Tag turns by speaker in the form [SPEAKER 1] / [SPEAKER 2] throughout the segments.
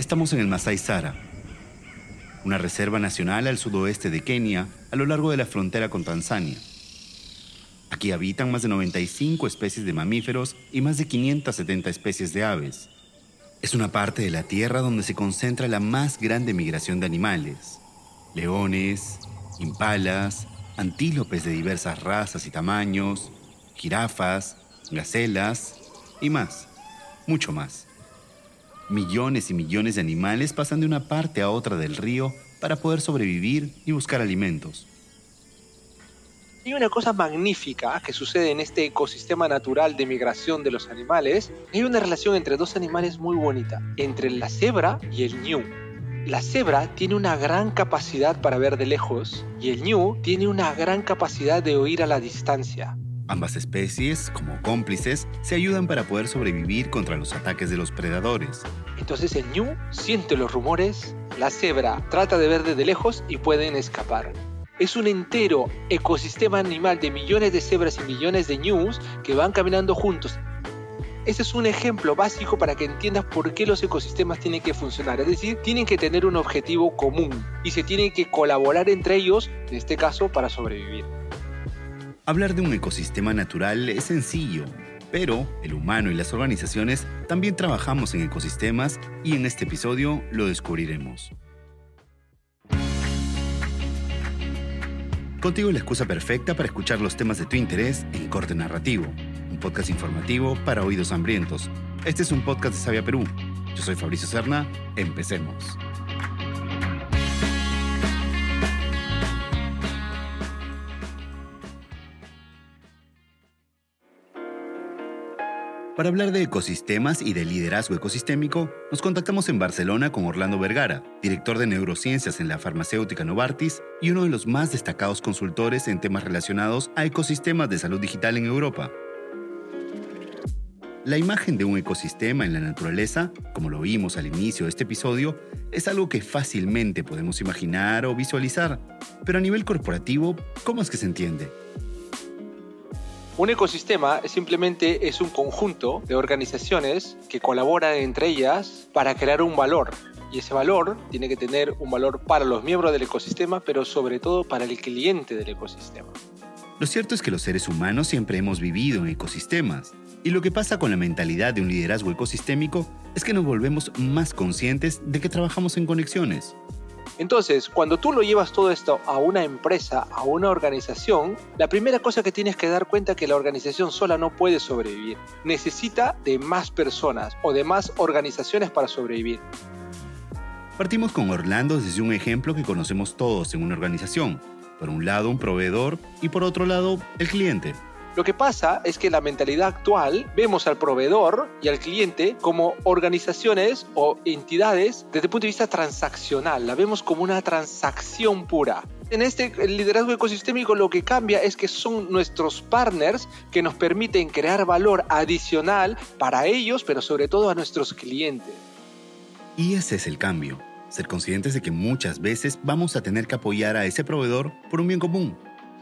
[SPEAKER 1] Estamos en el Masai Sara, una reserva nacional al sudoeste de Kenia, a lo largo de la frontera con Tanzania. Aquí habitan más de 95 especies de mamíferos y más de 570 especies de aves. Es una parte de la Tierra donde se concentra la más grande migración de animales. Leones, impalas, antílopes de diversas razas y tamaños, jirafas, gacelas y más, mucho más. Millones y millones de animales pasan de una parte a otra del río para poder sobrevivir y buscar alimentos.
[SPEAKER 2] Hay una cosa magnífica que sucede en este ecosistema natural de migración de los animales. Hay una relación entre dos animales muy bonita, entre la cebra y el ñu. La cebra tiene una gran capacidad para ver de lejos y el ñu tiene una gran capacidad de oír a la distancia.
[SPEAKER 1] Ambas especies, como cómplices, se ayudan para poder sobrevivir contra los ataques de los predadores.
[SPEAKER 2] Entonces el ñu siente los rumores, la cebra trata de ver desde lejos y pueden escapar. Es un entero ecosistema animal de millones de cebras y millones de ñus que van caminando juntos ese es un ejemplo básico para que entiendas por qué los ecosistemas tienen que funcionar. Es decir, tienen que tener un objetivo común y se tienen que colaborar entre ellos, en este caso, para sobrevivir.
[SPEAKER 1] Hablar de un ecosistema natural es sencillo, pero el humano y las organizaciones también trabajamos en ecosistemas y en este episodio lo descubriremos. Contigo la excusa perfecta para escuchar los temas de tu interés en corte narrativo podcast informativo para oídos hambrientos. Este es un podcast de Sabia Perú. Yo soy Fabricio Serna. Empecemos. Para hablar de ecosistemas y de liderazgo ecosistémico, nos contactamos en Barcelona con Orlando Vergara, director de neurociencias en la farmacéutica Novartis y uno de los más destacados consultores en temas relacionados a ecosistemas de salud digital en Europa. La imagen de un ecosistema en la naturaleza, como lo vimos al inicio de este episodio, es algo que fácilmente podemos imaginar o visualizar, pero a nivel corporativo, ¿cómo es que se entiende?
[SPEAKER 2] Un ecosistema simplemente es un conjunto de organizaciones que colaboran entre ellas para crear un valor. Y ese valor tiene que tener un valor para los miembros del ecosistema, pero sobre todo para el cliente del ecosistema.
[SPEAKER 1] Lo cierto es que los seres humanos siempre hemos vivido en ecosistemas, y lo que pasa con la mentalidad de un liderazgo ecosistémico es que nos volvemos más conscientes de que trabajamos en conexiones.
[SPEAKER 2] Entonces, cuando tú lo llevas todo esto a una empresa, a una organización, la primera cosa que tienes que dar cuenta es que la organización sola no puede sobrevivir. Necesita de más personas o de más organizaciones para sobrevivir.
[SPEAKER 1] Partimos con Orlando desde un ejemplo que conocemos todos en una organización. Por un lado un proveedor y por otro lado el cliente.
[SPEAKER 2] Lo que pasa es que la mentalidad actual vemos al proveedor y al cliente como organizaciones o entidades desde el punto de vista transaccional, la vemos como una transacción pura. En este liderazgo ecosistémico lo que cambia es que son nuestros partners que nos permiten crear valor adicional para ellos, pero sobre todo a nuestros clientes.
[SPEAKER 1] Y ese es el cambio, ser conscientes de que muchas veces vamos a tener que apoyar a ese proveedor por un bien común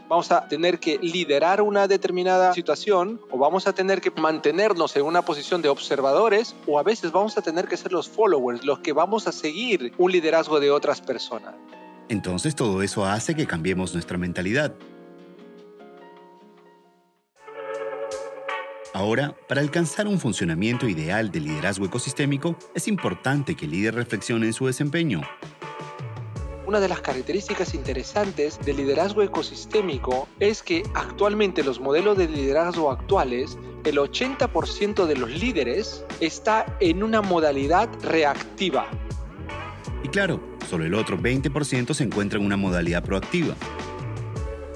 [SPEAKER 2] vamos a tener que liderar una determinada situación o vamos a tener que mantenernos en una posición de observadores o a veces vamos a tener que ser los followers, los que vamos a seguir un liderazgo de otras personas.
[SPEAKER 1] Entonces todo eso hace que cambiemos nuestra mentalidad. Ahora, para alcanzar un funcionamiento ideal de liderazgo ecosistémico, es importante que el líder reflexione en su desempeño.
[SPEAKER 2] Una de las características interesantes del liderazgo ecosistémico es que actualmente los modelos de liderazgo actuales, el 80% de los líderes está en una modalidad reactiva.
[SPEAKER 1] Y claro, solo el otro 20% se encuentra en una modalidad proactiva.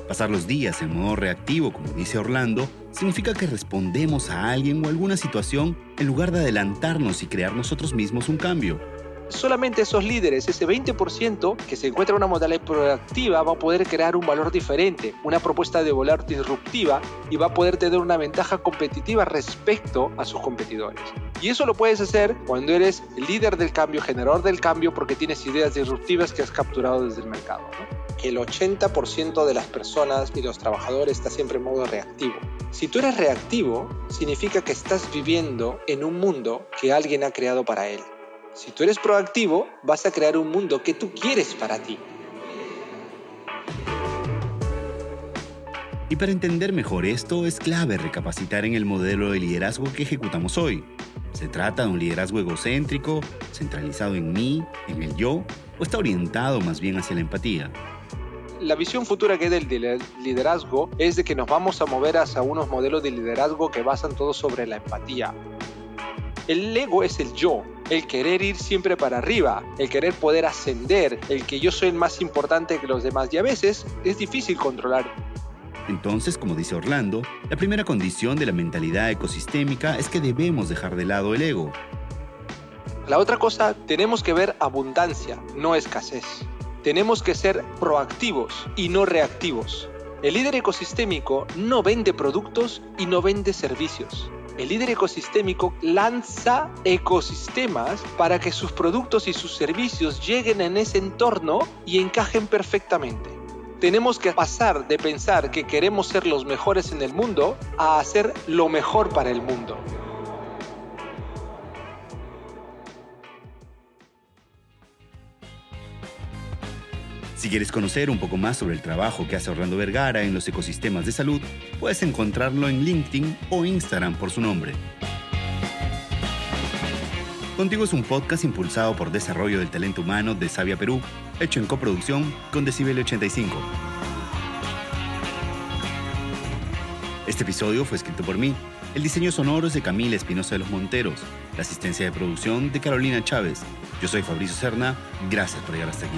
[SPEAKER 1] Pasar los días en modo reactivo, como dice Orlando, significa que respondemos a alguien o alguna situación en lugar de adelantarnos y crear nosotros mismos un cambio
[SPEAKER 2] solamente esos líderes, ese 20% que se encuentra en una modalidad proactiva, va a poder crear un valor diferente, una propuesta de valor disruptiva y va a poder tener una ventaja competitiva respecto a sus competidores. Y eso lo puedes hacer cuando eres el líder del cambio, generador del cambio, porque tienes ideas disruptivas que has capturado desde el mercado. El 80% de las personas y los trabajadores está siempre en modo reactivo. Si tú eres reactivo, significa que estás viviendo en un mundo que alguien ha creado para él Si tú eres proactivo, vas a crear un mundo que tú quieres para ti.
[SPEAKER 1] Y para entender mejor esto es clave recapacitar en el modelo de liderazgo que ejecutamos hoy. ¿Se trata de un liderazgo egocéntrico, centralizado en mí, en el yo, o está orientado más bien hacia la empatía?
[SPEAKER 2] La visión futura que es del liderazgo es de que nos vamos a mover hacia unos modelos de liderazgo que basan todo sobre la empatía. El ego es el yo, el querer ir siempre para arriba, el querer poder ascender, el que yo soy el más importante que los demás y a veces es difícil controlar
[SPEAKER 1] entonces, como dice Orlando, la primera condición de la mentalidad ecosistémica es que debemos dejar de lado el ego.
[SPEAKER 2] La otra cosa, tenemos que ver abundancia, no escasez. Tenemos que ser proactivos y no reactivos. El líder ecosistémico no vende productos y no vende servicios. El líder ecosistémico lanza ecosistemas para que sus productos y sus servicios lleguen en ese entorno y encajen perfectamente tenemos que pasar de pensar que queremos ser los mejores en el mundo a hacer lo mejor para el mundo.
[SPEAKER 1] Quieres conocer un poco más sobre el trabajo que hace Orlando Vergara en los ecosistemas de salud, puedes encontrarlo en LinkedIn o Instagram por su nombre. Contigo es un podcast impulsado por Desarrollo del Talento Humano de Sabia Perú hecho en coproducción con Decibel 85. Este episodio fue escrito por mí. El diseño sonoro es de Camila Espinosa de los Monteros. La asistencia de producción de Carolina Chávez. Yo soy Fabricio Cerna. Gracias por llegar hasta aquí.